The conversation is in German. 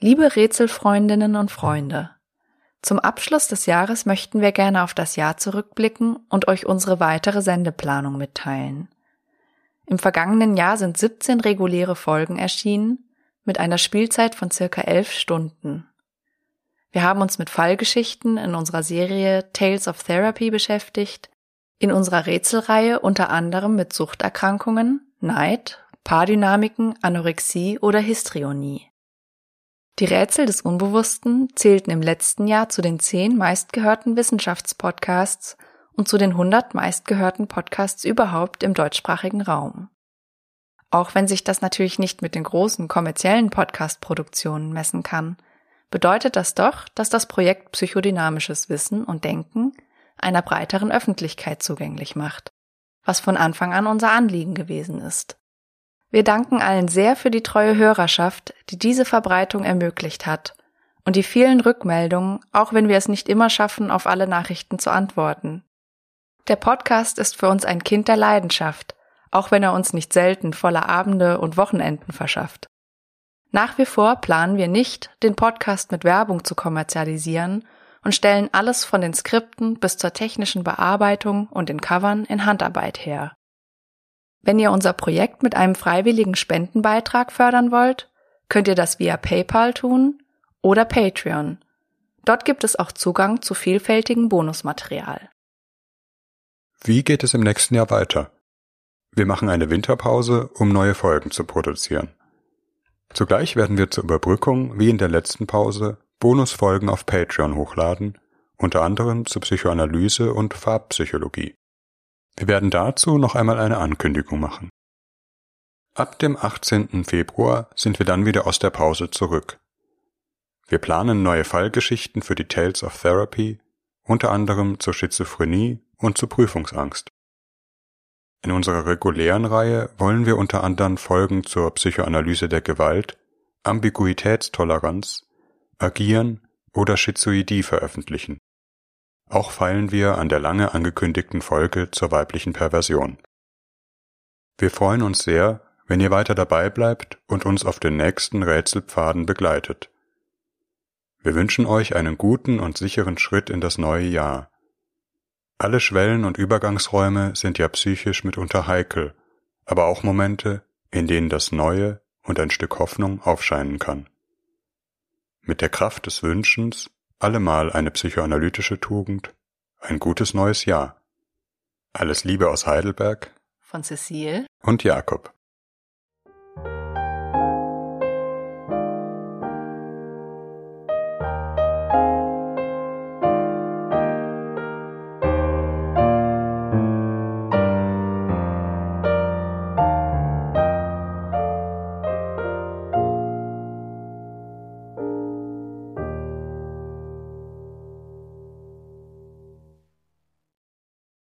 Liebe Rätselfreundinnen und Freunde, zum Abschluss des Jahres möchten wir gerne auf das Jahr zurückblicken und euch unsere weitere Sendeplanung mitteilen. Im vergangenen Jahr sind 17 reguläre Folgen erschienen, mit einer Spielzeit von circa 11 Stunden. Wir haben uns mit Fallgeschichten in unserer Serie Tales of Therapy beschäftigt, in unserer Rätselreihe unter anderem mit Suchterkrankungen, Neid, Paardynamiken, Anorexie oder Histrionie. Die Rätsel des Unbewussten zählten im letzten Jahr zu den zehn meistgehörten Wissenschaftspodcasts und zu den 100 meistgehörten Podcasts überhaupt im deutschsprachigen Raum. Auch wenn sich das natürlich nicht mit den großen kommerziellen Podcast-Produktionen messen kann, bedeutet das doch, dass das Projekt psychodynamisches Wissen und Denken einer breiteren Öffentlichkeit zugänglich macht, was von Anfang an unser Anliegen gewesen ist. Wir danken allen sehr für die treue Hörerschaft, die diese Verbreitung ermöglicht hat und die vielen Rückmeldungen, auch wenn wir es nicht immer schaffen, auf alle Nachrichten zu antworten. Der Podcast ist für uns ein Kind der Leidenschaft, auch wenn er uns nicht selten voller Abende und Wochenenden verschafft. Nach wie vor planen wir nicht, den Podcast mit Werbung zu kommerzialisieren und stellen alles von den Skripten bis zur technischen Bearbeitung und den Covern in Handarbeit her. Wenn ihr unser Projekt mit einem freiwilligen Spendenbeitrag fördern wollt, könnt ihr das via PayPal tun oder Patreon. Dort gibt es auch Zugang zu vielfältigem Bonusmaterial. Wie geht es im nächsten Jahr weiter? Wir machen eine Winterpause, um neue Folgen zu produzieren. Zugleich werden wir zur Überbrückung, wie in der letzten Pause, Bonusfolgen auf Patreon hochladen, unter anderem zur Psychoanalyse und Farbpsychologie. Wir werden dazu noch einmal eine Ankündigung machen. Ab dem 18. Februar sind wir dann wieder aus der Pause zurück. Wir planen neue Fallgeschichten für die Tales of Therapy, unter anderem zur Schizophrenie und zur Prüfungsangst. In unserer regulären Reihe wollen wir unter anderem Folgen zur Psychoanalyse der Gewalt, Ambiguitätstoleranz, Agieren oder Schizoidie veröffentlichen. Auch feilen wir an der lange angekündigten Folge zur weiblichen Perversion. Wir freuen uns sehr, wenn ihr weiter dabei bleibt und uns auf den nächsten Rätselpfaden begleitet. Wir wünschen euch einen guten und sicheren Schritt in das neue Jahr. Alle Schwellen und Übergangsräume sind ja psychisch mitunter heikel, aber auch Momente, in denen das Neue und ein Stück Hoffnung aufscheinen kann. Mit der Kraft des Wünschens allemal eine psychoanalytische Tugend, ein gutes neues Jahr. Alles Liebe aus Heidelberg von Cecile und Jakob.